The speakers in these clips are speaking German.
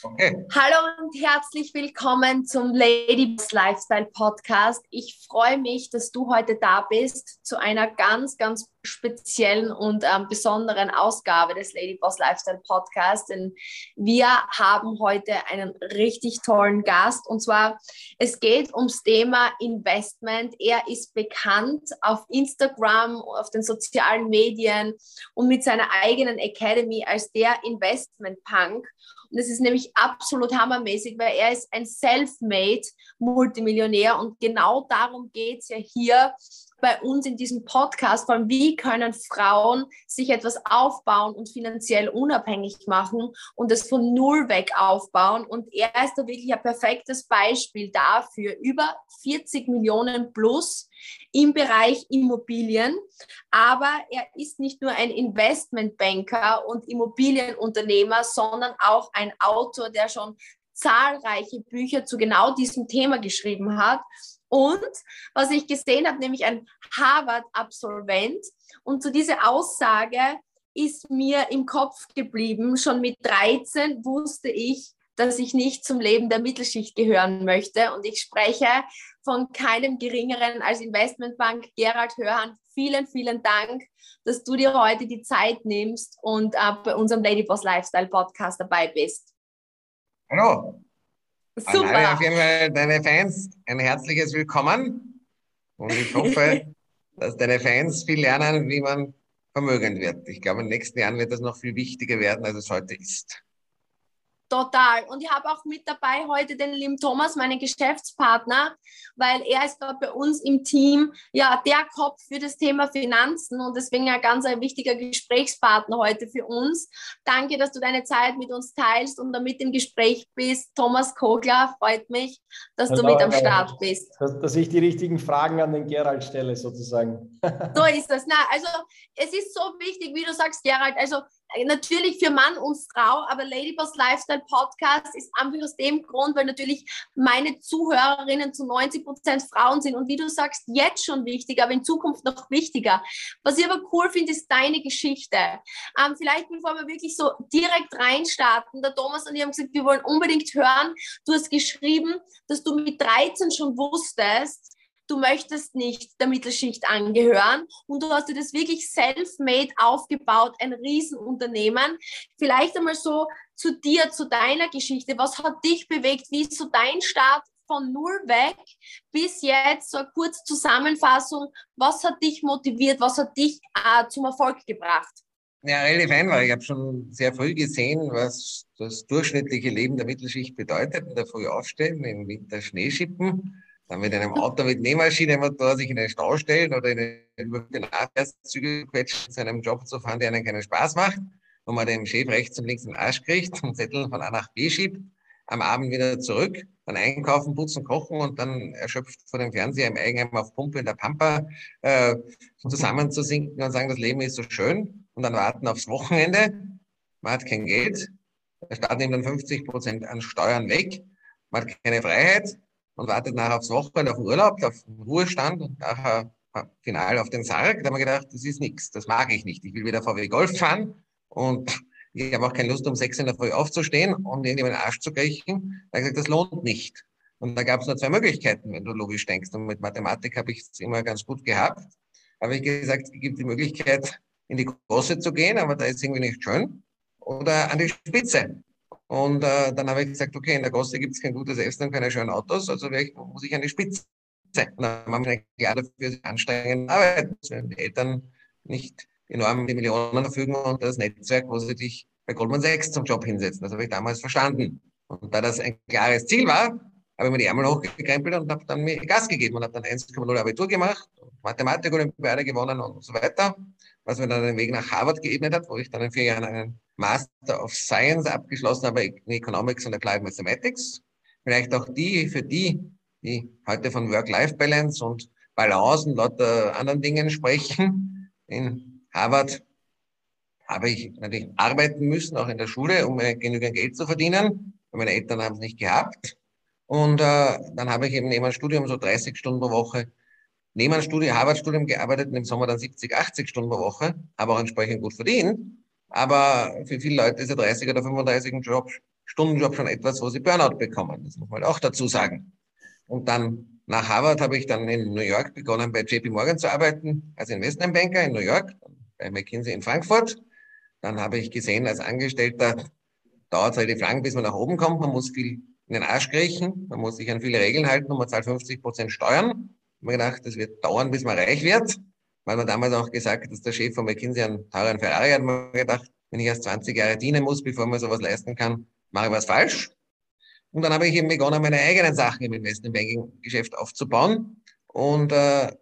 Okay. Hallo und herzlich willkommen zum Lady's Lifestyle Podcast. Ich freue mich, dass du heute da bist zu einer ganz, ganz speziellen und ähm, besonderen Ausgabe des Ladyboss Lifestyle Podcast. Denn wir haben heute einen richtig tollen Gast und zwar es geht ums Thema Investment. Er ist bekannt auf Instagram, auf den sozialen Medien und mit seiner eigenen Academy als der Investment Punk. Und es ist nämlich absolut hammermäßig, weil er ist ein Self-Made Multimillionär und genau darum geht es ja hier bei uns in diesem Podcast, allem wie können Frauen sich etwas aufbauen und finanziell unabhängig machen und es von null weg aufbauen. Und er ist da wirklich ein perfektes Beispiel dafür. Über 40 Millionen plus im Bereich Immobilien. Aber er ist nicht nur ein Investmentbanker und Immobilienunternehmer, sondern auch ein Autor, der schon zahlreiche Bücher zu genau diesem Thema geschrieben hat. Und was ich gesehen habe, nämlich ein Harvard-Absolvent. Und zu dieser Aussage ist mir im Kopf geblieben. Schon mit 13 wusste ich, dass ich nicht zum Leben der Mittelschicht gehören möchte. Und ich spreche von keinem geringeren als Investmentbank Gerald Hörhan. Vielen, vielen Dank, dass du dir heute die Zeit nimmst und äh, bei unserem Ladyboss Lifestyle Podcast dabei bist. Hallo, Super. An alle auf jeden Fall deine Fans ein herzliches Willkommen. Und ich hoffe, dass deine Fans viel lernen, wie man vermögend wird. Ich glaube, in den nächsten Jahren wird das noch viel wichtiger werden, als es heute ist. Total. Und ich habe auch mit dabei heute den lieben Thomas, meinen Geschäftspartner, weil er ist dort bei uns im Team ja der Kopf für das Thema Finanzen und deswegen ein ganz ein wichtiger Gesprächspartner heute für uns. Danke, dass du deine Zeit mit uns teilst und damit im Gespräch bist. Thomas Kogler, freut mich, dass Hallo, du mit am Start bist. Dass, dass, ich die richtigen Fragen an den Gerald stelle, sozusagen. So ist das. Na, also es ist so wichtig, wie du sagst, Gerald, also natürlich für Mann und Frau, aber Ladyboss Lifestyle Podcast ist einfach aus dem Grund, weil natürlich meine Zuhörerinnen zu 90 Prozent Frauen sind und wie du sagst, jetzt schon wichtig, aber in Zukunft noch wichtiger. Was ich aber cool finde, ist deine Geschichte. Ähm, vielleicht bevor wir wirklich so direkt reinstarten, der Thomas und ich haben gesagt, wir wollen unbedingt hören. Du hast geschrieben, dass du mit 13 schon wusstest, du möchtest nicht der Mittelschicht angehören und du hast dir das wirklich self-made aufgebaut, ein Riesenunternehmen. Vielleicht einmal so zu dir, zu deiner Geschichte. Was hat dich bewegt? Wie ist so dein Start von null weg bis jetzt? So eine kurze Zusammenfassung. Was hat dich motiviert? Was hat dich äh, zum Erfolg gebracht? Ja, relativ einfach. Ich habe schon sehr früh gesehen, was das durchschnittliche Leben der Mittelschicht bedeutet. In der Früh aufstehen, im Winter Schneeschippen dann mit einem Auto mit Nähmaschinenmotor sich in den Stau stellen oder in den, über den Nachverkehrszüge quetschen, zu einem Job zu fahren, der einen keinen Spaß macht, wo man dem Chef rechts und links den Arsch kriegt und Zettel von A nach B schiebt, am Abend wieder zurück, dann einkaufen, putzen, kochen und dann erschöpft vor dem Fernseher im Eigenheim auf Pumpe in der Pampa äh, zusammenzusinken und sagen, das Leben ist so schön und dann warten aufs Wochenende. Man hat kein Geld, der Staat nimmt dann 50 Prozent an Steuern weg, man hat keine Freiheit, und wartet nachher aufs Wochenende, auf den Urlaub, auf den Ruhestand und nachher final auf den Sarg. Da haben wir gedacht, das ist nichts, das mag ich nicht. Ich will wieder VW Golf fahren und ich habe auch keine Lust, um sechs in der Früh aufzustehen und irgendjemand den Arsch zu kriechen. Da habe ich gesagt, das lohnt nicht. Und da gab es nur zwei Möglichkeiten, wenn du logisch denkst. Und mit Mathematik habe ich es immer ganz gut gehabt. Habe ich gesagt, es gibt die Möglichkeit, in die Große zu gehen, aber da ist irgendwie nicht schön. Oder an die Spitze. Und äh, dann habe ich gesagt, okay, in der Gosse gibt es kein gutes Essen und keine schönen Autos, also ich, muss ich die Spitze. Und dann haben wir klar dafür anstrengend arbeiten, wenn die Eltern nicht enorm die Millionen verfügen und das Netzwerk, wo sie dich bei Goldman Sachs zum Job hinsetzen. Das habe ich damals verstanden. Und da das ein klares Ziel war, habe ich mir die Ärmel hochgekrempelt und habe dann mir Gas gegeben und habe dann 1,0 Abitur gemacht, Mathematik-Olympiade gewonnen und so weiter, was mir dann den Weg nach Harvard geebnet hat, wo ich dann in vier Jahren einen Master of Science abgeschlossen habe in Economics und Applied Mathematics. Vielleicht auch die, für die, die heute von Work-Life-Balance und Balance und lauter anderen Dingen sprechen. In Harvard habe ich natürlich arbeiten müssen, auch in der Schule, um genügend Geld zu verdienen. Meine Eltern haben es nicht gehabt. Und äh, dann habe ich eben neben einem Studium so 30 Stunden pro Woche neben einem Studium, Harvard-Studium gearbeitet und im Sommer dann 70, 80 Stunden pro Woche, habe auch entsprechend gut verdient. Aber für viele Leute ist ein 30 oder 35 Job Stundenjob schon etwas, wo sie Burnout bekommen. Das muss man auch dazu sagen. Und dann nach Harvard habe ich dann in New York begonnen, bei JP Morgan zu arbeiten, als Investmentbanker in New York, bei McKinsey in Frankfurt. Dann habe ich gesehen, als Angestellter dauert es relativ lang, bis man nach oben kommt. Man muss viel in den Arsch kriechen, man muss sich an viele Regeln halten und man zahlt 50 Prozent Steuern. Ich mir gedacht, das wird dauern, bis man reich wird, weil man damals auch gesagt hat, dass der Chef von McKinsey einen teuren Ferrari hat. Man gedacht, wenn ich erst 20 Jahre dienen muss, bevor man sowas leisten kann, mache ich was falsch. Und dann habe ich eben begonnen, meine eigenen Sachen im Investmentbanking-Geschäft aufzubauen und äh,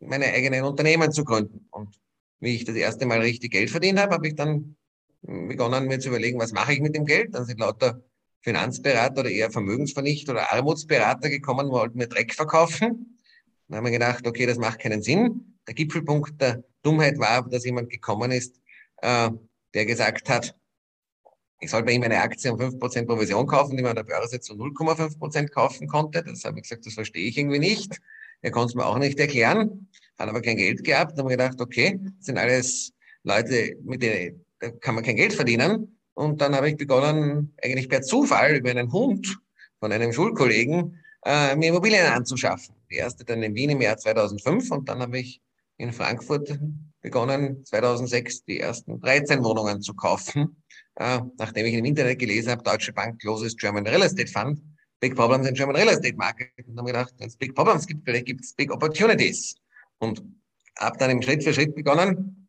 meine eigenen Unternehmen zu gründen. Und wie ich das erste Mal richtig Geld verdient habe, habe ich dann begonnen, mir zu überlegen, was mache ich mit dem Geld. Dann sind lauter Finanzberater oder eher Vermögensvernichter oder Armutsberater gekommen, wollten mir Dreck verkaufen. Dann haben wir gedacht, okay, das macht keinen Sinn. Der Gipfelpunkt der Dummheit war, dass jemand gekommen ist, äh, der gesagt hat, ich soll bei ihm eine Aktie um 5% Provision kaufen, die man an der Börse zu 0,5% kaufen konnte. Das habe ich gesagt, das verstehe ich irgendwie nicht. Er konnte es mir auch nicht erklären, hat aber kein Geld gehabt. Dann haben wir gedacht, okay, das sind alles Leute, mit denen da kann man kein Geld verdienen. Und dann habe ich begonnen, eigentlich per Zufall über einen Hund von einem Schulkollegen äh, mir Immobilien anzuschaffen. Die erste dann in Wien im Jahr 2005 und dann habe ich in Frankfurt begonnen, 2006 die ersten 13 Wohnungen zu kaufen, äh, nachdem ich im Internet gelesen habe, Deutsche Bank closes German Real Estate Fund, Big Problems in German Real Estate Market. Und dann habe ich gedacht, wenn es Big Problems gibt, vielleicht gibt es Big Opportunities. Und habe dann im Schritt für Schritt begonnen,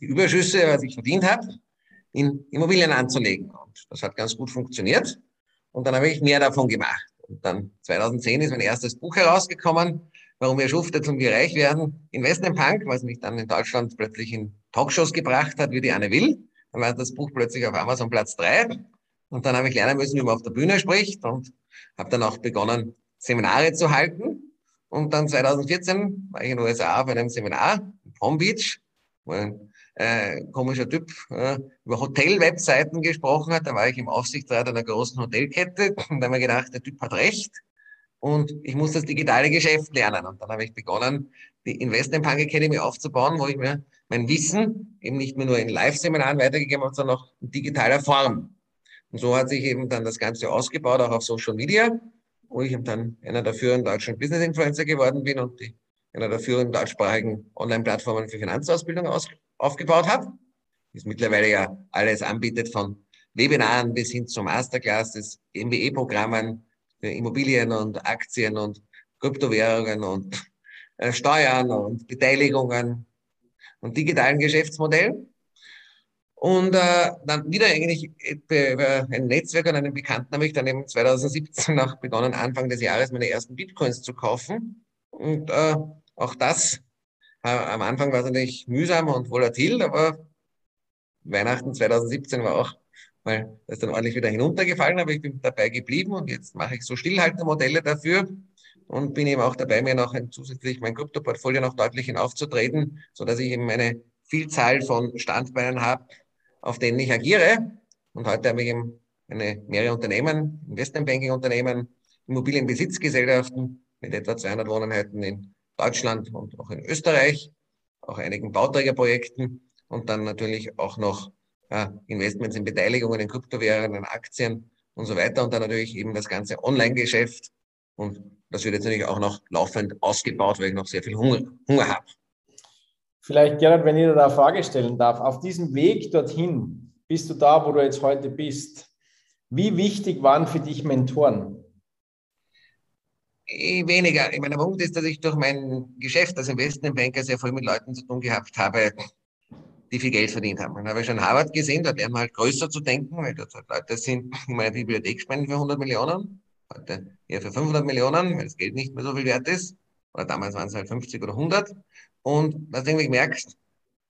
die Überschüsse, was ich verdient habe, in Immobilien anzulegen. Und das hat ganz gut funktioniert. Und dann habe ich mehr davon gemacht. Und dann 2010 ist mein erstes Buch herausgekommen, warum wir schuftet und wir reich werden. Investment Punk, was mich dann in Deutschland plötzlich in Talkshows gebracht hat, wie die Anne will. Dann war das Buch plötzlich auf Amazon Platz drei. Und dann habe ich lernen müssen, wie man auf der Bühne spricht und habe dann auch begonnen, Seminare zu halten. Und dann 2014 war ich in den USA auf einem Seminar in Palm Beach, wo ein äh, komischer Typ äh, über Hotel-Webseiten gesprochen hat. Da war ich im Aufsichtsrat einer großen Hotelkette und da haben wir gedacht, der Typ hat recht und ich muss das digitale Geschäft lernen. Und dann habe ich begonnen, die Investment Punk Academy aufzubauen, wo ich mir mein Wissen eben nicht mehr nur in Live-Seminaren weitergegeben habe, sondern auch in digitaler Form. Und so hat sich eben dann das Ganze ausgebaut, auch auf Social Media, wo ich eben dann einer der führenden deutschen Business-Influencer geworden bin und die, einer der führenden deutschsprachigen Online-Plattformen für Finanzausbildung aus, aufgebaut habe. Das mittlerweile ja alles anbietet von Webinaren bis hin zu Masterclasses, MBE-Programmen für Immobilien und Aktien und Kryptowährungen und äh, Steuern und Beteiligungen und digitalen Geschäftsmodellen. Und äh, dann wieder eigentlich über ein Netzwerk und einen Bekannten habe ich dann eben 2017 noch begonnen, Anfang des Jahres meine ersten Bitcoins zu kaufen. Und äh, auch das, äh, am Anfang war es natürlich mühsam und volatil, aber Weihnachten 2017 war auch weil das dann ordentlich wieder hinuntergefallen, aber ich bin dabei geblieben und jetzt mache ich so Stillhaltermodelle dafür und bin eben auch dabei, mir noch ein, zusätzlich mein Kryptoportfolio noch deutlich hinaufzutreten, so dass ich eben eine Vielzahl von Standbeinen habe, auf denen ich agiere. Und heute habe ich eben eine, mehrere Unternehmen, Investmentbanking-Unternehmen, Immobilienbesitzgesellschaften mit etwa 200 Wohneinheiten in Deutschland und auch in Österreich, auch einigen Bauträgerprojekten und dann natürlich auch noch äh, Investments in Beteiligungen, in Kryptowährungen, in Aktien und so weiter und dann natürlich eben das ganze Online-Geschäft und das wird jetzt natürlich auch noch laufend ausgebaut, weil ich noch sehr viel Hunger, Hunger habe. Vielleicht, Gerhard, wenn ich dir da eine Frage stellen darf, auf diesem Weg dorthin, bist du da, wo du jetzt heute bist, wie wichtig waren für dich Mentoren? Weniger. Ich meine, der Punkt ist, dass ich durch mein Geschäft als Investmentbanker sehr viel mit Leuten zu tun gehabt habe, die viel Geld verdient haben. Dann habe ich schon Harvard gesehen, da lernen wir halt größer zu denken, weil dort halt Leute sind, die meine Bibliothek spenden für 100 Millionen, heute eher für 500 Millionen, weil das Geld nicht mehr so viel wert ist. Oder damals waren es halt 50 oder 100. Und dass du irgendwie merkst,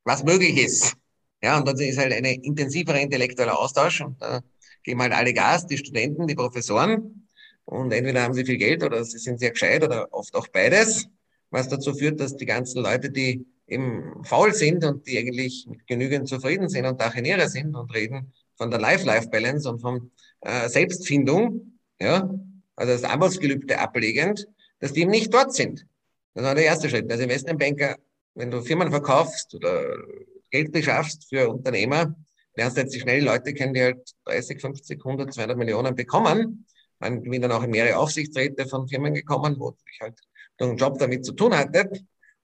was möglich ist. Ja, und dann ist halt ein intensivere intellektueller Austausch und da geben halt alle Gas, die Studenten, die Professoren. Und entweder haben sie viel Geld oder sie sind sehr gescheit oder oft auch beides, was dazu führt, dass die ganzen Leute, die eben faul sind und die eigentlich genügend zufrieden sind und Achinäre sind und reden von der Life-Life-Balance und von äh, Selbstfindung, ja, also das Arbeitsgelübde ablegend, dass die eben nicht dort sind. Das war der erste Schritt. Als Investmentbanker, wenn du Firmen verkaufst oder Geld beschaffst für Unternehmer, lernst jetzt schnell Leute kennen, die halt 30, 50, 100, 200 Millionen bekommen. Man bin dann auch in mehrere Aufsichtsräte von Firmen gekommen, wo ich halt einen Job damit zu tun hatte.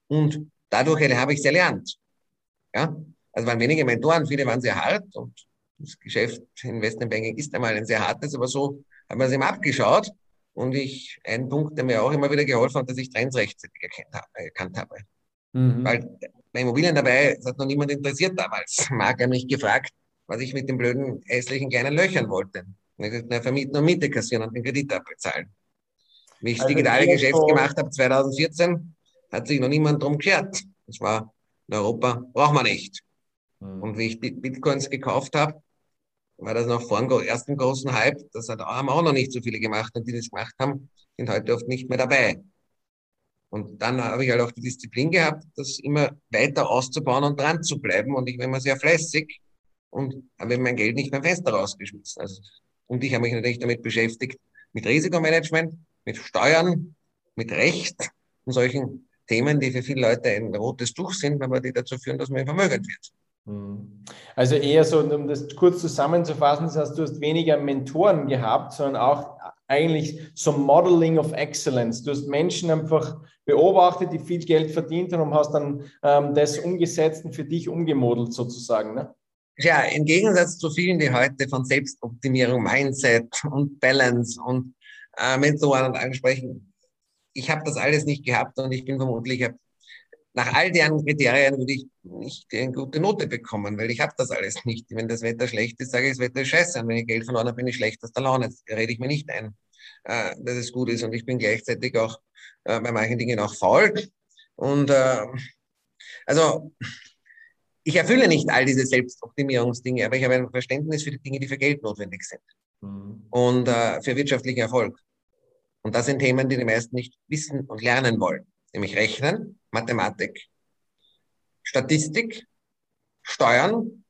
Und dadurch habe ich es erlernt. Ja, also waren wenige Mentoren, viele waren sehr hart und das Geschäft Investmentbanking ist einmal ein sehr hartes, aber so haben wir es ihm abgeschaut. Und ich, ein Punkt, der mir auch immer wieder geholfen hat, dass ich Trends rechtzeitig erkannt habe. Erkannt habe. Mhm. Weil bei Immobilien dabei, das hat noch niemand interessiert damals. Marc hat mich gefragt, was ich mit den blöden, hässlichen kleinen Löchern wollte. Na, vermieten und Miete kassieren und den Kredit abbezahlen. Wie ich das also digitale Geschäft so gemacht habe, 2014, hat sich noch niemand drum geschert. Das war in Europa, braucht man nicht. Mhm. Und wie ich Bitcoins gekauft habe, war das noch vor dem ersten großen Hype. Das hat, haben auch noch nicht so viele gemacht und die das gemacht haben, sind heute oft nicht mehr dabei. Und dann habe ich halt auch die Disziplin gehabt, das immer weiter auszubauen und dran zu bleiben. Und ich war immer sehr fleißig und habe mein Geld nicht beim Fenster rausgeschmissen. Also, und ich habe mich natürlich damit beschäftigt, mit Risikomanagement, mit Steuern, mit Recht und solchen Themen, die für viele Leute ein rotes Tuch sind, aber die dazu führen, dass man vermögend wird. Hm. Also eher so, um das kurz zusammenzufassen, das heißt, du hast weniger Mentoren gehabt, sondern auch eigentlich so Modeling of Excellence. Du hast Menschen einfach beobachtet, die viel Geld verdient haben und hast dann ähm, das umgesetzt und für dich umgemodelt sozusagen. Ne? Ja, im Gegensatz zu vielen, die heute von Selbstoptimierung, Mindset und Balance und äh, Mentoren ansprechen, ich habe das alles nicht gehabt und ich bin vermutlich, nach all deren Kriterien würde ich nicht eine gute Note bekommen, weil ich habe das alles nicht. Wenn das Wetter schlecht ist, sage ich, das Wetter ist scheiße. Und wenn ich Geld verloren habe, bin ich schlecht aus der Laune. Das rede ich mir nicht ein, äh, dass es gut ist. Und ich bin gleichzeitig auch äh, bei manchen Dingen auch faul. Und äh, also ich erfülle nicht all diese Selbstoptimierungsdinge, aber ich habe ein Verständnis für die Dinge, die für Geld notwendig sind. Mhm. Und äh, für wirtschaftlichen Erfolg. Und das sind Themen, die die meisten nicht wissen und lernen wollen. Nämlich Rechnen, Mathematik, Statistik, Steuern,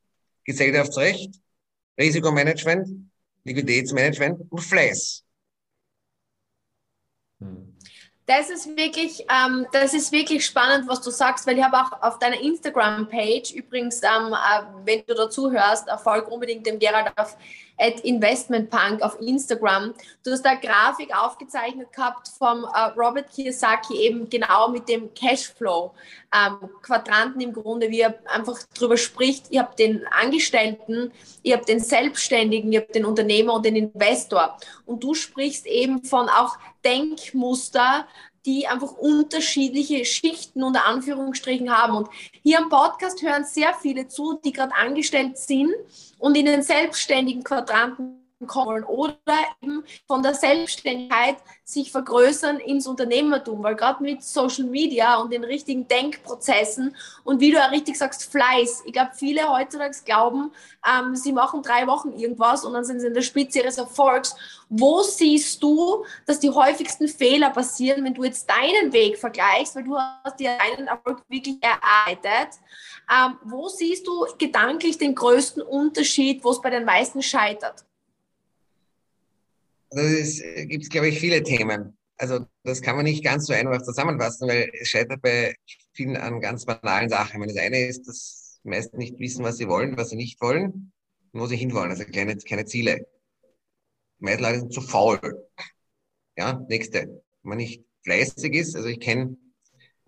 Gesellschaftsrecht, Risikomanagement, Liquiditätsmanagement und Fleiß. Hm. Das ist wirklich, ähm, das ist wirklich spannend, was du sagst, weil ich habe auch auf deiner Instagram-Page, übrigens, ähm, äh, wenn du dazu hörst, erfolg unbedingt dem Gerald auf at investmentpunk auf Instagram. Du hast da Grafik aufgezeichnet gehabt vom äh, Robert Kiyosaki eben genau mit dem Cashflow ähm, Quadranten im Grunde, wie er einfach drüber spricht. Ihr habt den Angestellten, ihr habt den Selbstständigen, ihr habt den Unternehmer und den Investor. Und du sprichst eben von auch Denkmuster, die einfach unterschiedliche Schichten unter Anführungsstrichen haben. Und hier am Podcast hören sehr viele zu, die gerade angestellt sind und in den selbstständigen Quadranten kommen oder eben von der Selbstständigkeit sich vergrößern ins Unternehmertum, weil gerade mit Social Media und den richtigen Denkprozessen und wie du ja richtig sagst, Fleiß. Ich glaube, viele heutzutage glauben, ähm, sie machen drei Wochen irgendwas und dann sind sie in der Spitze ihres Erfolgs. Wo siehst du, dass die häufigsten Fehler passieren, wenn du jetzt deinen Weg vergleichst, weil du hast dir deinen Erfolg wirklich erarbeitet. Ähm, wo siehst du gedanklich den größten Unterschied, wo es bei den meisten scheitert? Also es gibt, glaube ich, viele Themen. Also das kann man nicht ganz so einfach zusammenfassen, weil es scheitert bei vielen an ganz banalen Sachen. Wenn das eine ist, dass die meisten nicht wissen, was sie wollen, was sie nicht wollen wo sie hinwollen. Also keine, keine Ziele. Die meisten Leute sind zu faul. Ja, nächste. Wenn man nicht fleißig ist, also ich kenne,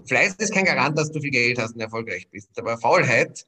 Fleiß ist kein Garant, dass du viel Geld hast und erfolgreich bist. Aber Faulheit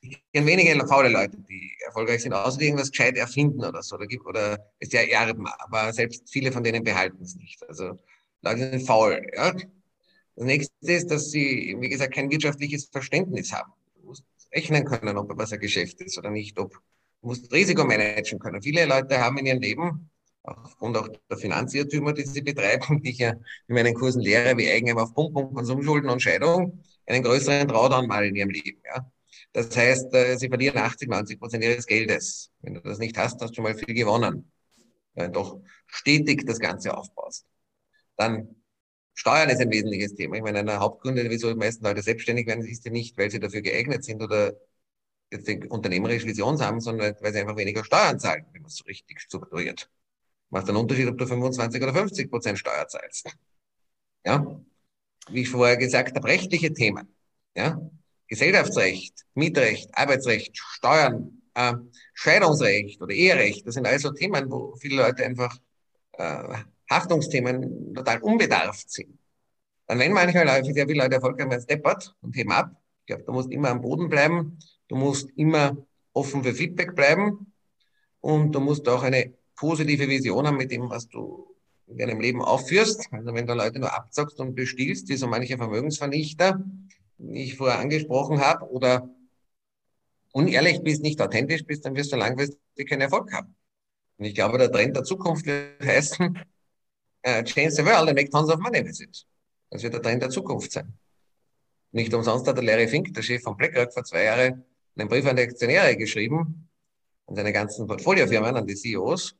ich kenne wenige faule Leute, die erfolgreich sind, außer die irgendwas gescheit erfinden oder so. Oder, gibt, oder ist ja erben, aber selbst viele von denen behalten es nicht. Also Leute sind faul. Ja? Das nächste ist, dass sie, wie gesagt, kein wirtschaftliches Verständnis haben. Du musst rechnen können, ob was ein Geschäft ist oder nicht. Ob, du musst Risiko managen können. Viele Leute haben in ihrem Leben, aufgrund auch der Finanzirrtümer, die sie betreiben, die ich ja in meinen Kursen lehre, wie Eigenheim auf Pump, Pump, Konsumschulden und Scheidung, einen größeren Drawdown mal in ihrem Leben. Ja? Das heißt, äh, sie verlieren 80, 90 Prozent ihres Geldes. Wenn du das nicht hast, hast du schon mal viel gewonnen. Wenn du doch stetig das Ganze aufbaust. Dann Steuern ist ein wesentliches Thema. Ich meine, einer Hauptgründe, wieso die meisten Leute selbstständig werden, ist ja nicht, weil sie dafür geeignet sind oder jetzt eine unternehmerische Vision haben, sondern weil sie einfach weniger Steuern zahlen, wenn man es so richtig strukturiert. Macht einen Unterschied, ob du 25 oder 50 Prozent Steuer zahlst. Ja? Wie ich vorher gesagt habe, rechtliche Themen. Ja? Gesellschaftsrecht, Mietrecht, Arbeitsrecht, Steuern, äh, Scheidungsrecht oder Eherecht, das sind also Themen, wo viele Leute einfach äh, Haftungsthemen total unbedarft sind. Dann wenn manchmal sehr viele Leute erfolgreich werden, steppert und heben ab. Ich glaube, du musst immer am Boden bleiben, du musst immer offen für Feedback bleiben und du musst auch eine positive Vision haben mit dem, was du in deinem Leben aufführst. Also wenn du Leute nur abzockst und bestiehlst, wie so manche Vermögensvernichter, ich vorher angesprochen habe, oder unehrlich bist, nicht authentisch bist, dann wirst du langfristig keinen Erfolg haben. Und ich glaube, der Trend der Zukunft wird heißen, uh, change the world and make tons of money with it. Das wird der Trend der Zukunft sein. Nicht umsonst hat der Larry Fink, der Chef von BlackRock, vor zwei Jahren einen Brief an die Aktionäre geschrieben, an seine ganzen Portfoliofirmen, an die CEOs.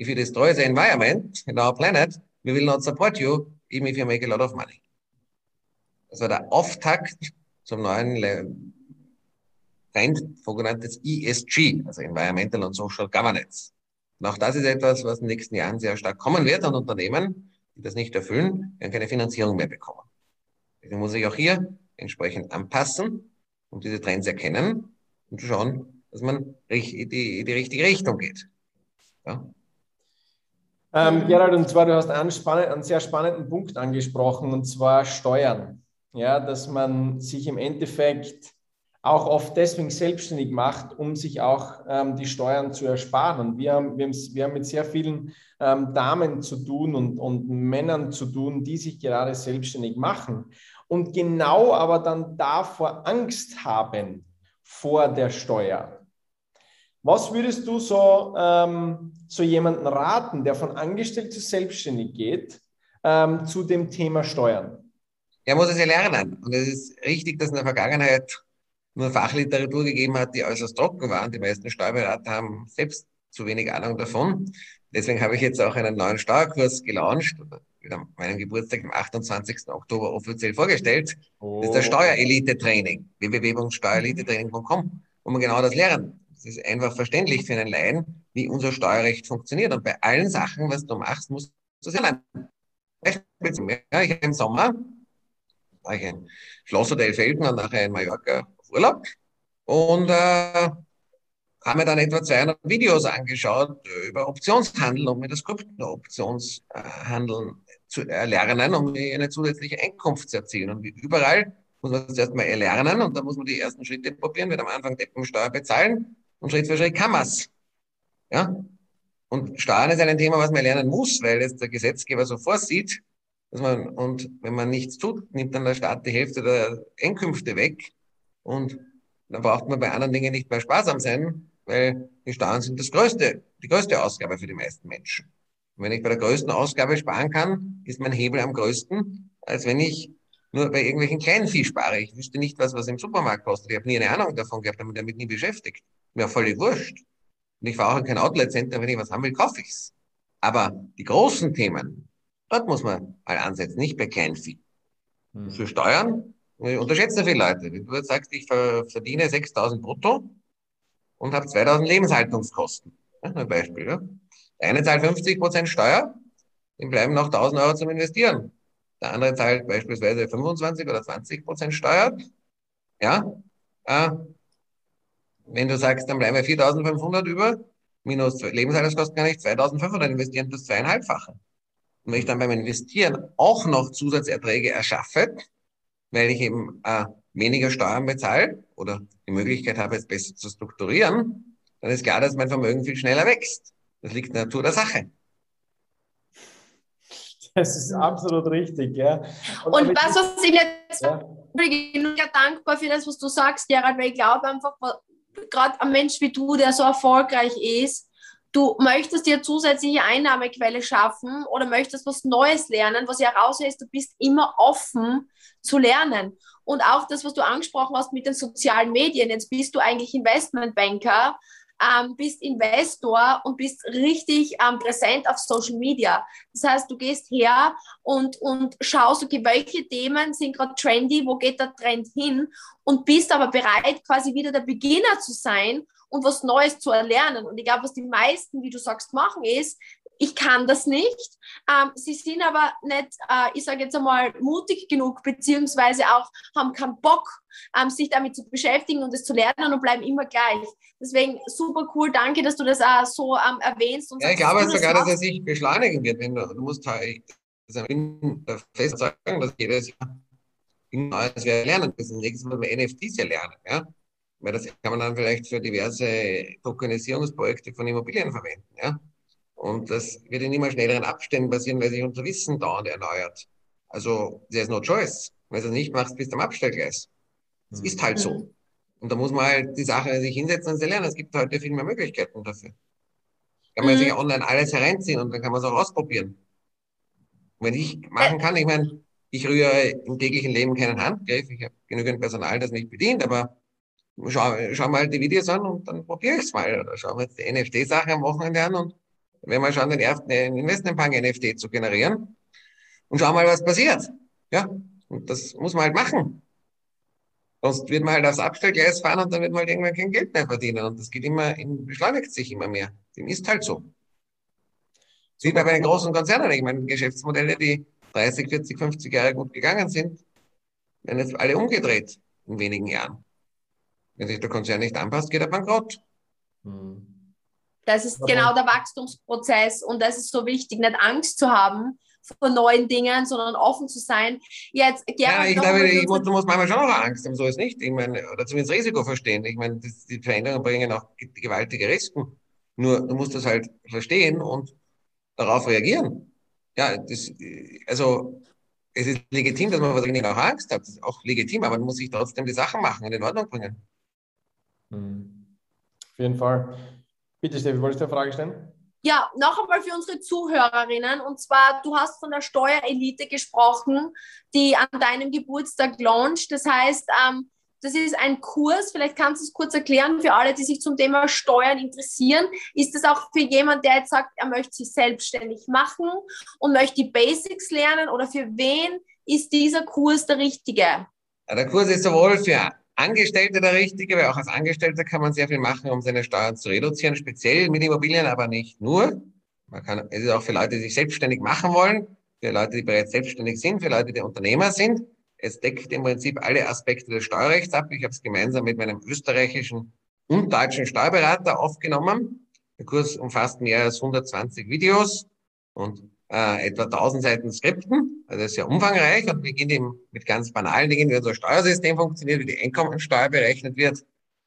If you destroy the environment in our planet, we will not support you, even if you make a lot of money. Das war der Auftakt zum neuen Trend, sogenanntes ESG, also Environmental and Social Governance. Und auch das ist etwas, was in den nächsten Jahren sehr stark kommen wird und Unternehmen, die das nicht erfüllen, werden keine Finanzierung mehr bekommen. Deswegen muss ich auch hier entsprechend anpassen und diese Trends erkennen und schauen, dass man in die, die richtige Richtung geht. Ja. Ähm, Gerald, und zwar, du hast einen, einen sehr spannenden Punkt angesprochen, und zwar Steuern. Ja, dass man sich im Endeffekt auch oft deswegen selbstständig macht, um sich auch ähm, die Steuern zu ersparen. Und wir haben, wir haben, wir haben mit sehr vielen ähm, Damen zu tun und, und Männern zu tun, die sich gerade selbstständig machen und genau aber dann davor Angst haben vor der Steuer. Was würdest du so, ähm, so jemanden raten, der von angestellt zu selbstständig geht, ähm, zu dem Thema Steuern? Er muss es ja lernen. Und es ist richtig, dass in der Vergangenheit nur Fachliteratur gegeben hat, die äußerst trocken waren. Die meisten Steuerberater haben selbst zu wenig Ahnung davon. Deswegen habe ich jetzt auch einen neuen Steuerkurs gelauncht, wieder meinem Geburtstag am 28. Oktober offiziell vorgestellt. Oh. Das ist das Steuerelite-Training, www.steuerelitetraining.com, wo man genau das lernt. Es ist einfach verständlich für einen Laien, wie unser Steuerrecht funktioniert. Und bei allen Sachen, was du machst, musst du es lernen. Ja, ich im Sommer war ich in Schlosshotel Felden und nachher in Mallorca auf Urlaub. Und äh, haben mir dann etwa 200 Videos angeschaut über Optionshandel, um mir das Krypto-Optionshandeln zu erlernen, um mir eine zusätzliche Einkunft zu erzielen. Und wie überall muss man das erstmal erlernen und dann muss man die ersten Schritte probieren, wird am Anfang Deppensteuer bezahlen und Schritt für Schritt kann man's. Ja? Und Steuern ist ein Thema, was man lernen muss, weil es der Gesetzgeber so vorsieht, man, und wenn man nichts tut, nimmt dann der Staat die Hälfte der Einkünfte weg und dann braucht man bei anderen Dingen nicht mehr sparsam sein, weil die Steuern sind das größte, die größte Ausgabe für die meisten Menschen. Und wenn ich bei der größten Ausgabe sparen kann, ist mein Hebel am größten, als wenn ich nur bei irgendwelchen kleinen Vieh spare. Ich wüsste nicht, was was im Supermarkt kostet. Ich habe nie eine Ahnung davon gehabt, habe mich damit nie beschäftigt. Mir völlig wurscht. Und ich fahre auch in kein Outlet-Center, wenn ich was haben will, kaufe ich's. Aber die großen Themen, dort muss man mal ansetzen, nicht bei Kleinvieh. Hm. Für Steuern unterschätzen viele Leute. Wenn du jetzt sagst, ich verdiene 6.000 brutto und habe 2.000 Lebenshaltungskosten. Ja, ein Beispiel. Ja. Der eine zahlt 50 Prozent Steuer, dem bleiben noch 1000 Euro zum Investieren. Der andere zahlt beispielsweise 25 oder 20 Prozent Steuer. Ja, äh, wenn du sagst, dann bleiben wir 4500 über, minus Lebenshaltungskosten kann ich 2500 investieren, das zweieinhalbfache. Und wenn ich dann beim Investieren auch noch Zusatzerträge erschaffe, weil ich eben äh, weniger Steuern bezahle oder die Möglichkeit habe, es besser zu strukturieren, dann ist klar, dass mein Vermögen viel schneller wächst. Das liegt in der Natur der Sache. Das ist absolut richtig, ja. Und, Und was, was ich jetzt ja. bin ich dankbar für das, was du sagst, Gerald, weil ich glaube einfach, gerade ein Mensch wie du, der so erfolgreich ist, du möchtest dir zusätzliche Einnahmequelle schaffen oder möchtest was Neues lernen, was ja raushält, ist, du bist immer offen zu lernen. Und auch das, was du angesprochen hast mit den sozialen Medien, jetzt bist du eigentlich Investmentbanker ähm, bist Investor und bist richtig ähm, präsent auf Social Media. Das heißt, du gehst her und, und schaust, okay, welche Themen sind gerade trendy, wo geht der Trend hin und bist aber bereit, quasi wieder der Beginner zu sein und was Neues zu erlernen. Und ich glaube, was die meisten, wie du sagst, machen, ist, ich kann das nicht. Ähm, sie sind aber nicht, äh, ich sage jetzt einmal, mutig genug, beziehungsweise auch haben keinen Bock, ähm, sich damit zu beschäftigen und es zu lernen und bleiben immer gleich. Deswegen super cool, danke, dass du das auch so ähm, erwähnst. ja, ich glaube sogar, dass er sich beschleunigen wird. Wenn du, du musst halt fest sagen, dass jedes Jahr Neues wir lernen müssen. Nächstes Mal NFTs ja lernen. Ja? Weil das kann man dann vielleicht für diverse Tokenisierungsprojekte von Immobilien verwenden. Ja? Und das wird in immer schnelleren Abständen passieren, weil sich unser Wissen dauernd erneuert. Also, there's no choice. Wenn du es nicht machst, bist du am Abstellgleis. Es mhm. ist halt so. Und da muss man halt die Sache sich hinsetzen und sie lernen. Es gibt heute viel mehr Möglichkeiten dafür. Kann man mhm. sich online alles hereinziehen und dann kann man es auch ausprobieren. Und wenn ich machen kann, ich meine, ich rühre im täglichen Leben keinen Handgriff. Ich habe genügend Personal, das mich bedient, aber schau, schau mal die Videos an und dann probiere ich es mal. Oder schau mir jetzt die NFT-Sache am Wochenende an und wenn wir schauen, den ersten Investmentbank NFT zu generieren und schauen mal, was passiert. Ja, und das muss man halt machen. Sonst wird man halt aufs Abstellgleis fahren und dann wird man halt irgendwann kein Geld mehr verdienen. Und das geht immer, beschleunigt sich immer mehr. Dem ist halt so. Sieht man bei den großen Konzernen. Ich meine, Geschäftsmodelle, die 30, 40, 50 Jahre gut gegangen sind, werden jetzt alle umgedreht in wenigen Jahren. Wenn sich der Konzern nicht anpasst, geht er bankrott. Hm. Das ist genau der Wachstumsprozess und das ist so wichtig, nicht Angst zu haben vor neuen Dingen, sondern offen zu sein. Jetzt, ja, ich glaube, ich muss, du musst manchmal schon auch Angst haben, so ist nicht. Ich meine, oder zumindest Risiko verstehen. Ich meine, das, die Veränderungen bringen auch gewaltige Risiken. Nur, du musst das halt verstehen und darauf reagieren. Ja, das, also, es ist legitim, dass man was auch Angst hat. Das ist auch legitim, aber man muss sich trotzdem die Sachen machen und in Ordnung bringen. Hm. Auf jeden Fall. Bitte, Steffi, wolltest du eine Frage stellen? Ja, noch einmal für unsere Zuhörerinnen. Und zwar, du hast von der Steuerelite gesprochen, die an deinem Geburtstag launcht. Das heißt, ähm, das ist ein Kurs. Vielleicht kannst du es kurz erklären für alle, die sich zum Thema Steuern interessieren. Ist das auch für jemanden, der jetzt sagt, er möchte sich selbstständig machen und möchte die Basics lernen? Oder für wen ist dieser Kurs der richtige? Der Kurs ist sowohl für Angestellte der Richtige, weil auch als Angestellter kann man sehr viel machen, um seine Steuern zu reduzieren, speziell mit Immobilien, aber nicht nur. Man kann, es ist auch für Leute, die sich selbstständig machen wollen, für Leute, die bereits selbstständig sind, für Leute, die Unternehmer sind. Es deckt im Prinzip alle Aspekte des Steuerrechts ab. Ich habe es gemeinsam mit meinem österreichischen und deutschen Steuerberater aufgenommen. Der Kurs umfasst mehr als 120 Videos und äh, etwa 1000 Seiten Skripten. Also das ist sehr umfangreich und beginnt eben mit ganz banalen Dingen, wie unser Steuersystem funktioniert, wie die Einkommensteuer berechnet wird,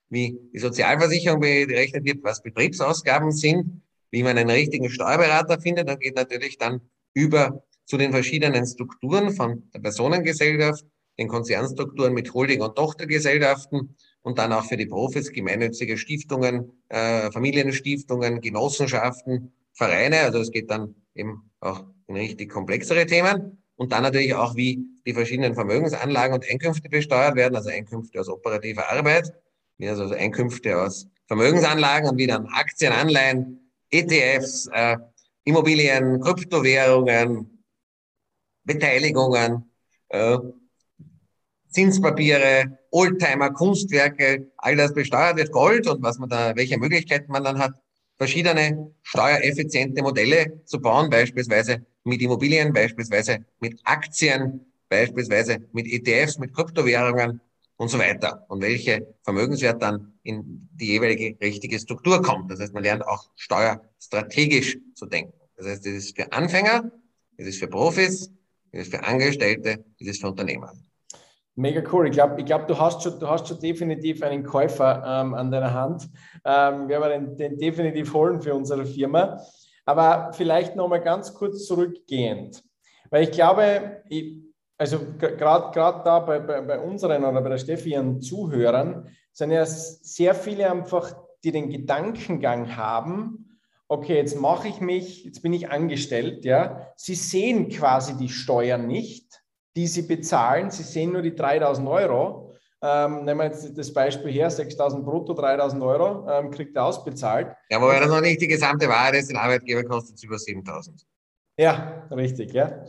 wie die Sozialversicherung berechnet wird, was Betriebsausgaben sind, wie man einen richtigen Steuerberater findet. Dann geht natürlich dann über zu den verschiedenen Strukturen von der Personengesellschaft, den Konzernstrukturen mit Holding- und Tochtergesellschaften und dann auch für die Profis gemeinnützige Stiftungen, äh, Familienstiftungen, Genossenschaften, Vereine. Also es geht dann eben auch in richtig komplexere Themen. Und dann natürlich auch, wie die verschiedenen Vermögensanlagen und Einkünfte besteuert werden, also Einkünfte aus operativer Arbeit, also Einkünfte aus Vermögensanlagen und wie dann Aktien, Anleihen, ETFs, äh, Immobilien, Kryptowährungen, Beteiligungen, äh, Zinspapiere, Oldtimer, Kunstwerke, all das besteuert wird, Gold und was man da, welche Möglichkeiten man dann hat, verschiedene steuereffiziente Modelle zu bauen, beispielsweise mit Immobilien, beispielsweise mit Aktien, beispielsweise mit ETFs, mit Kryptowährungen und so weiter. Und welche Vermögenswert dann in die jeweilige richtige Struktur kommt. Das heißt, man lernt auch steuerstrategisch zu denken. Das heißt, das ist für Anfänger, das ist für Profis, das ist für Angestellte, das ist für Unternehmer. Mega cool. Ich glaube, ich glaub, du, hast schon, du hast schon definitiv einen Käufer ähm, an deiner Hand. Ähm, wir werden den, den definitiv holen für unsere Firma. Aber vielleicht nochmal ganz kurz zurückgehend. Weil ich glaube, ich, also gerade da bei, bei, bei unseren oder bei der Steffi ihren Zuhörern sind ja sehr viele einfach, die den Gedankengang haben, okay, jetzt mache ich mich, jetzt bin ich angestellt, ja. Sie sehen quasi die Steuern nicht die sie bezahlen. Sie sehen nur die 3000 Euro. Ähm, nehmen wir jetzt das Beispiel her, 6000 brutto, 3000 Euro, ähm, kriegt er ausbezahlt. Ja, wobei das noch nicht die gesamte Wahrheit ist, den Arbeitgeber kostet es über 7000. Ja, richtig, ja.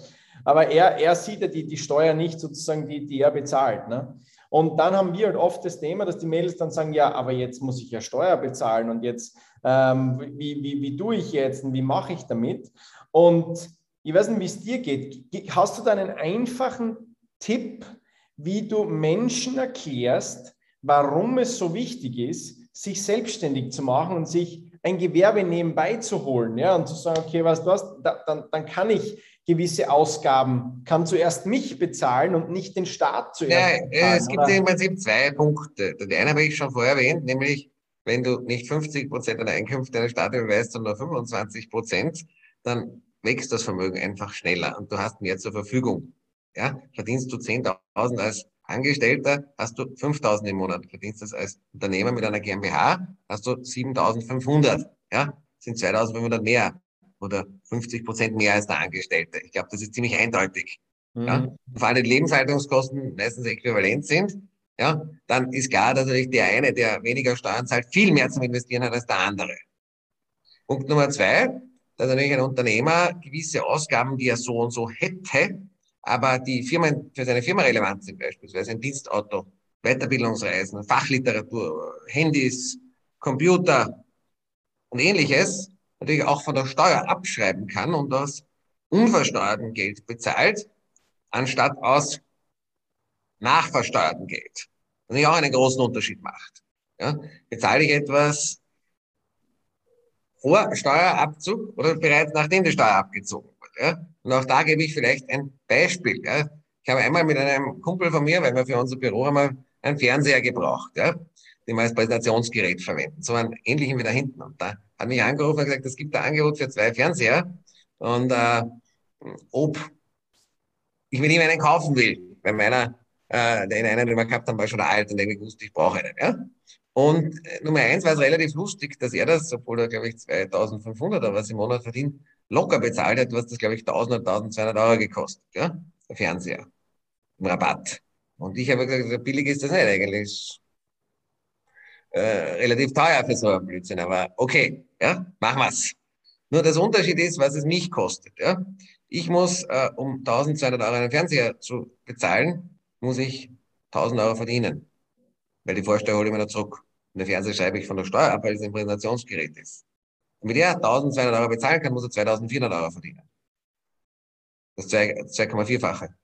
Aber er, er sieht ja die, die Steuer nicht sozusagen, die, die er bezahlt. Ne? Und dann haben wir halt oft das Thema, dass die Mädels dann sagen, ja, aber jetzt muss ich ja Steuer bezahlen und jetzt, ähm, wie, wie, wie tue ich jetzt und wie mache ich damit? Und ich weiß nicht, wie es dir geht. Hast du da einen einfachen Tipp, wie du Menschen erklärst, warum es so wichtig ist, sich selbstständig zu machen und sich ein Gewerbe nebenbei zu holen, ja, und zu sagen, okay, was du hast, da, dann, dann kann ich gewisse Ausgaben, kann zuerst mich bezahlen und nicht den Staat zuerst. Ja, bezahlen, es gibt oder? im Prinzip zwei Punkte. Der eine habe ich schon vorher erwähnt, nämlich wenn du nicht 50 Prozent deiner Einkünfte an Staat überweist, sondern nur 25 Prozent, dann wächst das Vermögen einfach schneller und du hast mehr zur Verfügung. Ja, verdienst du 10.000 als Angestellter, hast du 5.000 im Monat. Verdienst du als Unternehmer mit einer GmbH, hast du 7.500. Ja, sind 2.500 mehr oder 50 Prozent mehr als der Angestellte. Ich glaube, das ist ziemlich eindeutig. Mhm. Ja, vor allem die Lebenshaltungskosten meistens äquivalent sind. Ja, dann ist klar, dass natürlich der eine, der weniger Steuern zahlt, viel mehr zum Investieren hat als der andere. Punkt Nummer zwei, dass natürlich ein Unternehmer gewisse Ausgaben, die er so und so hätte, aber die Firmen für seine Firma relevant sind, beispielsweise ein Dienstauto, Weiterbildungsreisen, Fachliteratur, Handys, Computer und ähnliches, natürlich auch von der Steuer abschreiben kann und aus unversteuertem Geld bezahlt, anstatt aus nachversteuertem Geld. Was auch einen großen Unterschied macht. Ja, bezahle ich etwas vor Steuerabzug oder bereits nachdem die Steuer abgezogen wurde. Ja? Und auch da gebe ich vielleicht ein Beispiel. Ja? Ich habe einmal mit einem Kumpel von mir, weil wir für unser Büro haben einen Fernseher gebraucht, ja? den wir als Präsentationsgerät verwenden. So einen ähnlichen wie da hinten. Und da hat mich angerufen und gesagt, es gibt ein Angebot für zwei Fernseher und äh, ob ich mir nicht einen kaufen will, weil meiner, äh, den einen, den wir gehabt haben, war schon alt und irgendwie wusste, ich brauche einen. Ja? Und äh, Nummer eins war es relativ lustig, dass er das, obwohl er, glaube ich, 2500 oder was im Monat verdient, locker bezahlt hat, was das, glaube ich, 1000 oder 1200 Euro gekostet, ja? Der Fernseher. Im Rabatt. Und ich habe gesagt, billig ist das nicht eigentlich. Äh, relativ teuer für so einen Blödsinn, aber okay, ja, machen wir's. Nur das Unterschied ist, was es mich kostet, ja. Ich muss, äh, um 1200 Euro einen Fernseher zu bezahlen, muss ich 1000 Euro verdienen. Weil die Vorsteuer hole ich mir noch zurück. Schreibe ich von der Steuer ab, weil es ein Präsentationsgerät ist. Und wenn er 1200 Euro bezahlen kann, muss er 2400 Euro verdienen. Das 2,4-fache.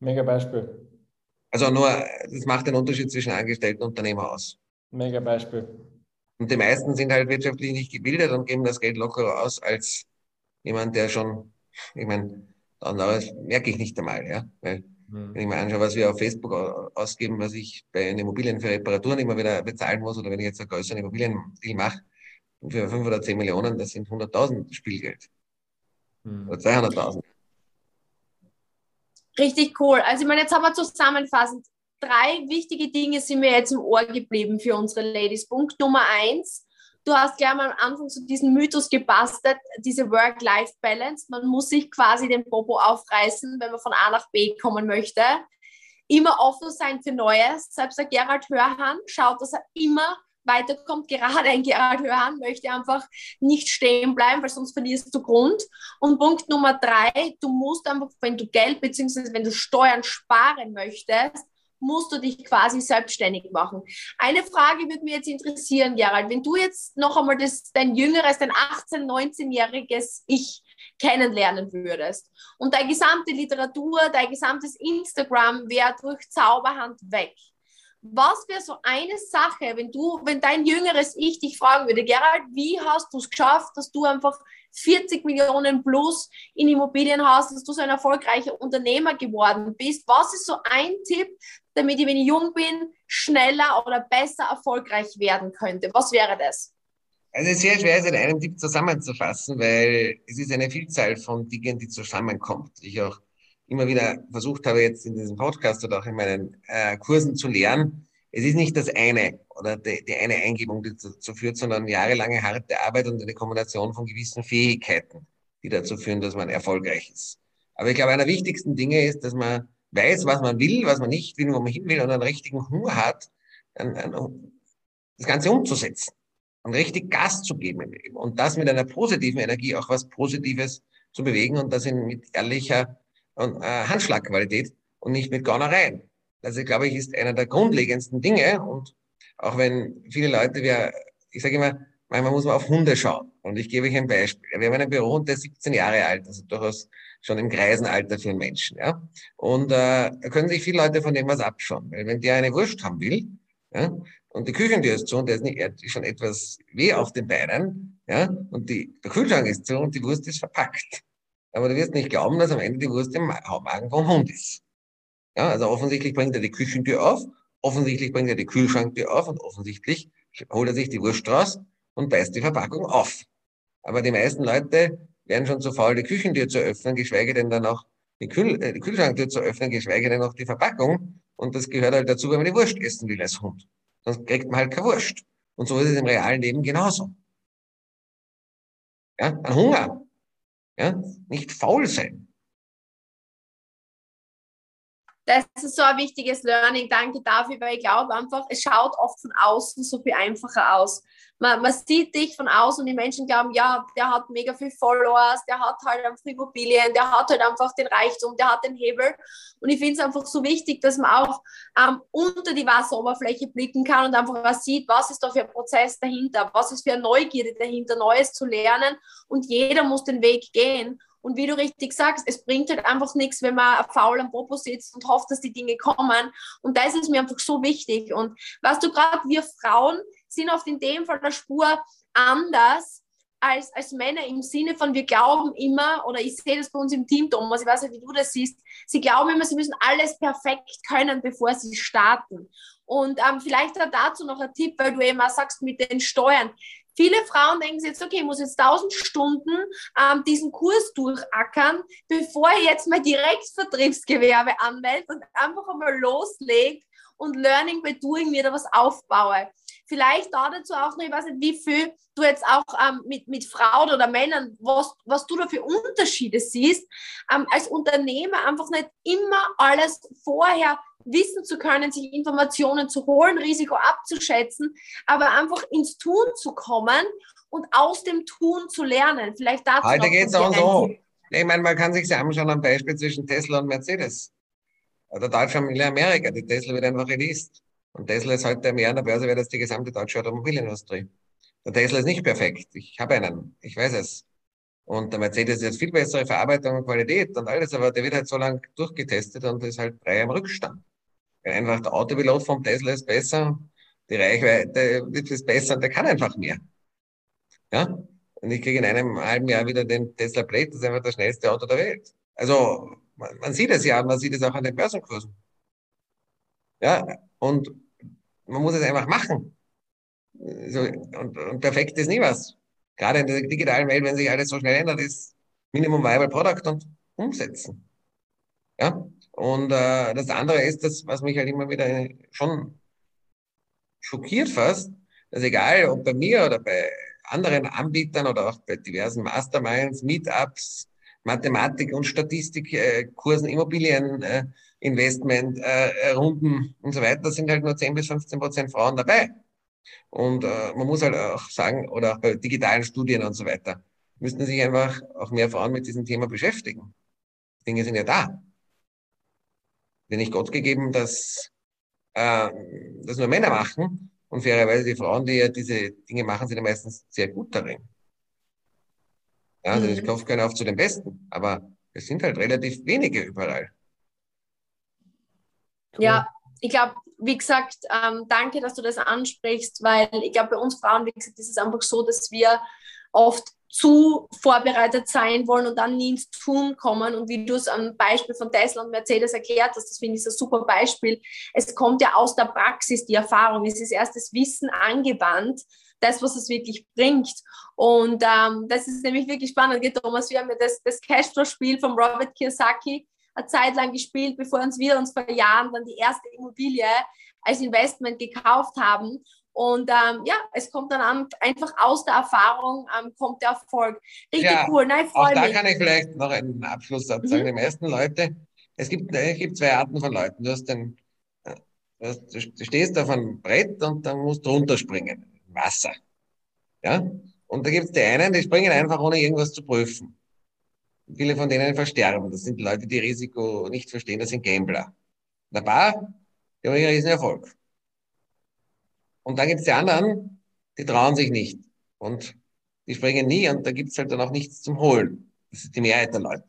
Mega Beispiel. Also nur, das macht den Unterschied zwischen Angestellten und Unternehmer aus. Mega Beispiel. Und die meisten sind halt wirtschaftlich nicht gebildet und geben das Geld lockerer aus als jemand, der schon, ich meine, das merke ich nicht einmal, ja. Weil. Wenn ich mir anschaue, was wir auf Facebook ausgeben, was ich bei den Immobilien für Reparaturen immer wieder bezahlen muss, oder wenn ich jetzt einen größeren Immobiliendeal mache, für 5 oder 10 Millionen, das sind 100.000 Spielgeld. Mhm. Oder 200.000. Richtig cool. Also ich meine, jetzt haben wir zusammenfassend drei wichtige Dinge sind mir jetzt im Ohr geblieben für unsere Ladies. Punkt Nummer eins, du hast gleich mal am Anfang zu diesem Mythos gebastelt, diese Work-Life-Balance. Man muss sich quasi den Popo aufreißen, wenn man von A nach B kommen möchte. Immer offen sein für Neues. Selbst der Gerald Hörhan schaut, dass er immer weiterkommt. Gerade ein Gerald Hörhan möchte einfach nicht stehen bleiben, weil sonst verlierst du Grund. Und Punkt Nummer drei, du musst einfach, wenn du Geld bzw. wenn du Steuern sparen möchtest, musst du dich quasi selbstständig machen. Eine Frage würde mich jetzt interessieren, Gerald, wenn du jetzt noch einmal das, dein jüngeres, dein 18-, 19-jähriges Ich kennenlernen würdest und deine gesamte Literatur, dein gesamtes Instagram wäre durch Zauberhand weg. Was wäre so eine Sache, wenn du, wenn dein jüngeres Ich dich fragen würde, Gerald, wie hast du es geschafft, dass du einfach 40 Millionen plus in Immobilien hast, dass du so ein erfolgreicher Unternehmer geworden bist? Was ist so ein Tipp, damit ich, wenn ich jung bin, schneller oder besser erfolgreich werden könnte? Was wäre das? Also es ist sehr schwer, es in einem Tipp zusammenzufassen, weil es ist eine Vielzahl von Dingen, die zusammenkommt. Ich auch immer wieder versucht habe, jetzt in diesem Podcast oder auch in meinen äh, Kursen zu lernen. Es ist nicht das eine oder die, die eine Eingebung, die dazu führt, sondern jahrelange harte Arbeit und eine Kombination von gewissen Fähigkeiten, die dazu führen, dass man erfolgreich ist. Aber ich glaube, einer der wichtigsten Dinge ist, dass man weiß, was man will, was man nicht will, wo man hin will und einen richtigen Hunger hat, das Ganze umzusetzen und richtig Gas zu geben im Leben und das mit einer positiven Energie auch was Positives zu bewegen und das in, mit ehrlicher und, äh, Handschlagqualität und nicht mit Gaunereien. das glaube ich, ist einer der grundlegendsten Dinge. Und auch wenn viele Leute, wir, ich sage immer, manchmal muss man auf Hunde schauen. Und ich gebe euch ein Beispiel. Wir haben einen Bürohund, der ist 17 Jahre alt, also durchaus schon im Greisenalter für einen Menschen. Ja? Und äh, da können sich viele Leute von dem was abschauen. Weil wenn der eine Wurst haben will, ja, und die Küchentür ist zu und der ist, nicht, er ist schon etwas weh auf den Beinen, ja, und die, der Kühlschrank ist zu und die Wurst ist verpackt. Aber du wirst nicht glauben, dass am Ende die Wurst im Magen vom Hund ist. Ja, also offensichtlich bringt er die Küchentür auf, offensichtlich bringt er die Kühlschranktür auf und offensichtlich holt er sich die Wurst raus und beißt die Verpackung auf. Aber die meisten Leute werden schon zu faul, die Küchentür zu öffnen, geschweige denn dann auch die, Kühl äh, die Kühlschranktür zu öffnen, geschweige denn auch die Verpackung. Und das gehört halt dazu, wenn man die Wurst essen will als Hund. Sonst kriegt man halt keine Wurst. Und so ist es im realen Leben genauso. Ja, ein Hunger. Ja, nicht faul sein. Das ist so ein wichtiges Learning. Danke dafür, weil ich glaube einfach, es schaut oft von außen so viel einfacher aus. Man, man sieht dich von außen und die Menschen glauben, ja, der hat mega viel Followers, der hat halt einfach Immobilien, der hat halt einfach den Reichtum, der hat den Hebel. Und ich finde es einfach so wichtig, dass man auch ähm, unter die Wasseroberfläche blicken kann und einfach was sieht, was ist da für ein Prozess dahinter, was ist für eine Neugierde dahinter, Neues zu lernen. Und jeder muss den Weg gehen. Und wie du richtig sagst, es bringt halt einfach nichts, wenn man faul am Popo sitzt und hofft, dass die Dinge kommen. Und das ist mir einfach so wichtig. Und was du gerade, wir Frauen sind oft in dem Fall der Spur anders als, als Männer im Sinne von, wir glauben immer, oder ich sehe das bei uns im Team, Thomas, ich weiß nicht, wie du das siehst, sie glauben immer, sie müssen alles perfekt können, bevor sie starten. Und ähm, vielleicht dazu noch ein Tipp, weil du eben auch sagst mit den Steuern. Viele Frauen denken sich jetzt, okay, ich muss jetzt 1000 Stunden ähm, diesen Kurs durchackern, bevor ich jetzt mein Direktvertriebsgewerbe anmelde und einfach einmal loslege und Learning by Doing da was aufbaue. Vielleicht da dazu auch noch, ich weiß nicht, wie viel du jetzt auch ähm, mit, mit Frauen oder Männern, was, was du da für Unterschiede siehst, ähm, als Unternehmer einfach nicht immer alles vorher wissen zu können, sich Informationen zu holen, Risiko abzuschätzen, aber einfach ins Tun zu kommen und aus dem Tun zu lernen. Vielleicht dazu Heute geht es auch so. Ich meine, man kann sich ja anschauen am Beispiel zwischen Tesla und Mercedes. Oder Deutschland will Amerika. Die Tesla wird einfach released. Und Tesla ist heute mehr an der Börse wert als die gesamte deutsche Automobilindustrie. Der Tesla ist nicht perfekt. Ich habe einen. Ich weiß es. Und der Mercedes ist jetzt viel bessere Verarbeitung und Qualität und alles, aber der wird halt so lange durchgetestet und ist halt frei am Rückstand einfach der Autopilot vom Tesla ist besser, die Reichweite ist besser und der kann einfach mehr. Ja? Und ich kriege in einem halben Jahr wieder den Tesla Plate, das ist einfach das schnellste Auto der Welt. Also, man, man sieht es ja, man sieht es auch an den Börsenkursen. Ja, und man muss es einfach machen. So, und, und perfekt ist nie was. Gerade in der digitalen Welt, wenn sich alles so schnell ändert, ist Minimum Viable Product und umsetzen. Ja, und äh, das andere ist, das, was mich halt immer wieder schon schockiert fast, dass egal ob bei mir oder bei anderen Anbietern oder auch bei diversen Masterminds, Meetups, Mathematik- und Statistikkursen, äh, Immobilieninvestment, äh, äh, Runden und so weiter, sind halt nur 10 bis 15 Prozent Frauen dabei. Und äh, man muss halt auch sagen, oder auch bei digitalen Studien und so weiter, müssten sich einfach auch mehr Frauen mit diesem Thema beschäftigen. Dinge sind ja da denn nicht Gott gegeben, dass äh, das nur Männer machen. Und fairerweise die Frauen, die ja diese Dinge machen, sind ja meistens sehr gut darin. Ja, also ich klopfe gerne auf zu den Besten, aber es sind halt relativ wenige überall. Cool. Ja, ich glaube, wie gesagt, ähm, danke, dass du das ansprichst, weil ich glaube, bei uns Frauen, wie gesagt, ist es einfach so, dass wir oft zu vorbereitet sein wollen und dann nie ins Tun kommen. Und wie du es am Beispiel von Tesla und Mercedes erklärt hast, das finde ich ein super Beispiel. Es kommt ja aus der Praxis, die Erfahrung. Es ist erst das Wissen angewandt, das, was es wirklich bringt. Und ähm, das ist nämlich wirklich spannend. Thomas, wir haben ja das, das Cashflow-Spiel von Robert Kiyosaki eine Zeit lang gespielt, bevor uns wir uns vor Jahren dann die erste Immobilie als Investment gekauft haben. Und ähm, ja, es kommt dann an, einfach aus der Erfahrung ähm, kommt der Erfolg. Richtig ja, cool. Nein, auch da kann ich vielleicht noch einen Abschlusssatz sagen. Mhm. Die meisten Leute, es gibt, es gibt zwei Arten von Leuten. Du, hast den, du, hast, du stehst auf einem Brett und dann musst du runterspringen. Wasser. Ja? Und da gibt es die einen, die springen einfach ohne irgendwas zu prüfen. Viele von denen versterben. Das sind Leute, die Risiko nicht verstehen, das sind Gambler. ein paar die haben einen riesen Erfolg. Und dann gibt es die anderen, die trauen sich nicht. Und die springen nie und da gibt es halt dann auch nichts zum Holen. Das ist die Mehrheit der Leute.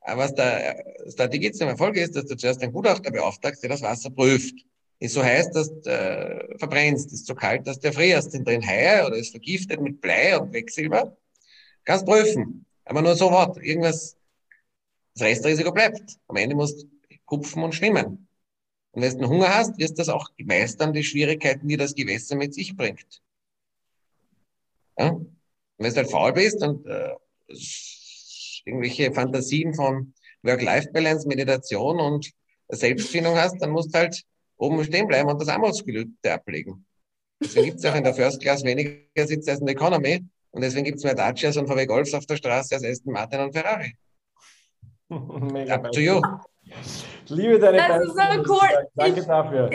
Aber was der Strategie zum Erfolg ist, dass du zuerst einen Gutachter beauftragst, der das Wasser prüft. Ist so heiß, dass du äh, verbrennst, ist so kalt, dass du frierst, sind drin Haie oder ist vergiftet mit Blei und Quecksilber. Kannst prüfen. Aber nur so was. Irgendwas, das Restrisiko bleibt. Am Ende musst du kupfen und schwimmen. Und wenn du Hunger hast, wirst du das auch meistern, die Schwierigkeiten, die das Gewässer mit sich bringt. Ja? Und wenn du halt faul bist und äh, irgendwelche Fantasien von Work-Life-Balance, Meditation und Selbstfindung hast, dann musst du halt oben stehen bleiben und das Armutsgelübde ablegen. Deswegen gibt es auch in der First Class weniger Sitze als in der Economy und deswegen gibt es mehr Dacias und VW Golfs auf der Straße als Aston Martin und Ferrari. Mega Up to you. Liebe deine Das ist so cool. Danke dafür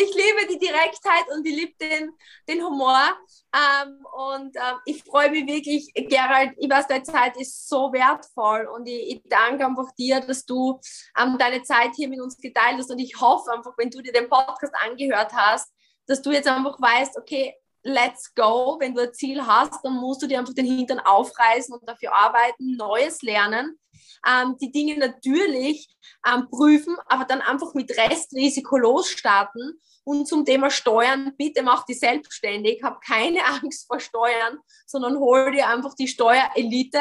ich liebe die Direktheit und ich liebe den, den Humor. Ähm, und ähm, ich freue mich wirklich, Gerald, ich weiß, deine Zeit ist so wertvoll und ich, ich danke einfach dir, dass du ähm, deine Zeit hier mit uns geteilt hast. Und ich hoffe einfach, wenn du dir den Podcast angehört hast, dass du jetzt einfach weißt, okay, let's go. Wenn du ein Ziel hast, dann musst du dir einfach den Hintern aufreißen und dafür arbeiten, Neues lernen. Ähm, die Dinge natürlich ähm, prüfen, aber dann einfach mit Restrisiko losstarten. Und zum Thema Steuern, bitte mach die selbstständig, hab keine Angst vor Steuern, sondern hol dir einfach die Steuerelite,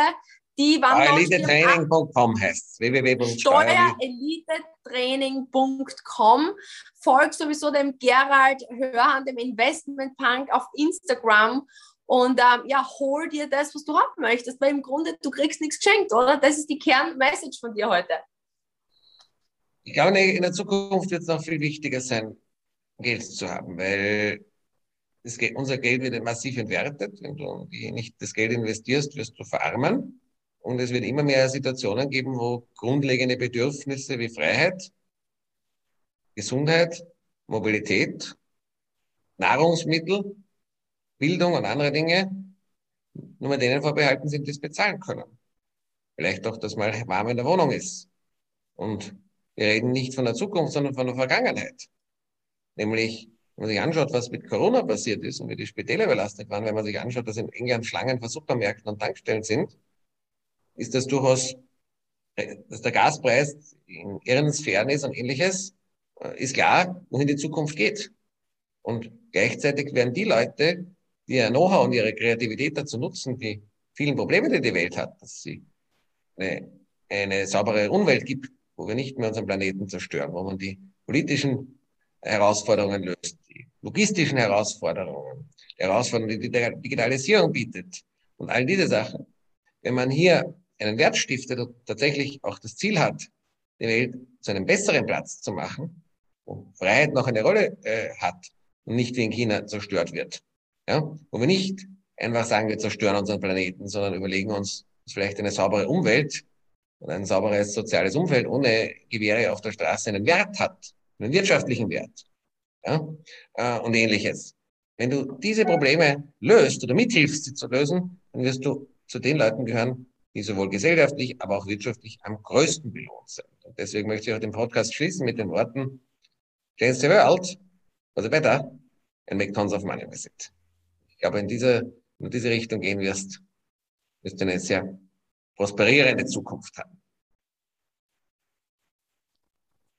die Steuerelitetraining.com heißt www.steuerelitetraining.com. Folg sowieso dem Gerald Hörhan, dem Investment Punk auf Instagram und ähm, ja, hol dir das, was du haben möchtest, weil im Grunde du kriegst nichts geschenkt, oder? Das ist die Kernmessage von dir heute. Ich glaube, in der Zukunft wird es noch viel wichtiger sein, Geld zu haben, weil das, unser Geld wird massiv entwertet. Wenn du nicht das Geld investierst, wirst du verarmen. Und es wird immer mehr Situationen geben, wo grundlegende Bedürfnisse wie Freiheit, Gesundheit, Mobilität, Nahrungsmittel, Bildung und andere Dinge nur mit denen vorbehalten sind, die es bezahlen können. Vielleicht auch, dass mal warm in der Wohnung ist. Und wir reden nicht von der Zukunft, sondern von der Vergangenheit. Nämlich, wenn man sich anschaut, was mit Corona passiert ist und wie die Spitäler überlastet waren, wenn man sich anschaut, dass in England Schlangen vor Supermärkten und Tankstellen sind, ist das durchaus, dass der Gaspreis in irren Sphären ist und ähnliches, äh, ist klar, wohin die Zukunft geht. Und gleichzeitig werden die Leute, die ihr Know-how und ihre Kreativität dazu nutzen, die vielen Probleme, die die Welt hat, dass sie eine, eine saubere Umwelt gibt, wo wir nicht mehr unseren Planeten zerstören, wo man die politischen Herausforderungen löst, die logistischen Herausforderungen, die Herausforderungen, die die Digitalisierung bietet und all diese Sachen. Wenn man hier einen Wert stiftet und tatsächlich auch das Ziel hat, die Welt zu einem besseren Platz zu machen, wo Freiheit noch eine Rolle äh, hat und nicht wie in China zerstört wird. Ja? Wo wir nicht einfach sagen, wir zerstören unseren Planeten, sondern überlegen uns, dass vielleicht eine saubere Umwelt und ein sauberes soziales Umfeld ohne Gewehre auf der Straße einen Wert hat, einen wirtschaftlichen Wert ja? Äh, und ähnliches. Wenn du diese Probleme löst oder mithilfst, sie zu lösen, dann wirst du zu den Leuten gehören, die sowohl gesellschaftlich, aber auch wirtschaftlich am größten belohnt sind. Und deswegen möchte ich auch den Podcast schließen mit den Worten, change the world for the better and make tons of money with it. Ich glaube, in diese, in diese Richtung gehen wirst, wirst du eine sehr prosperierende Zukunft haben.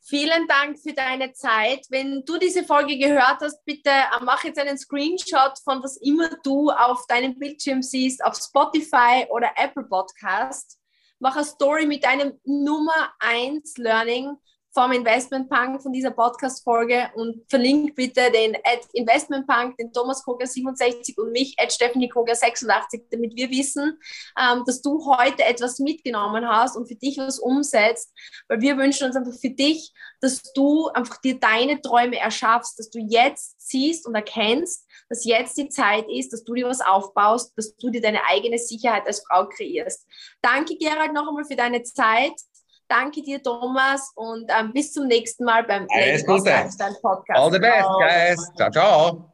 Vielen Dank für deine Zeit. Wenn du diese Folge gehört hast, bitte äh, mach jetzt einen Screenshot von was immer du auf deinem Bildschirm siehst, auf Spotify oder Apple Podcast. Mach eine Story mit deinem Nummer 1 Learning vom Investment Punk von dieser Podcast-Folge und verlinkt bitte den at Investment Punk, den Thomas Koger 67 und mich at Stephanie Koger 86, damit wir wissen, ähm, dass du heute etwas mitgenommen hast und für dich was umsetzt, weil wir wünschen uns einfach für dich, dass du einfach dir deine Träume erschaffst, dass du jetzt siehst und erkennst, dass jetzt die Zeit ist, dass du dir was aufbaust, dass du dir deine eigene Sicherheit als Frau kreierst. Danke, Gerald, noch einmal für deine Zeit. Danke dir, Thomas, und ähm, bis zum nächsten Mal beim Gute. Podcast. All the best, guys. Ciao, ciao.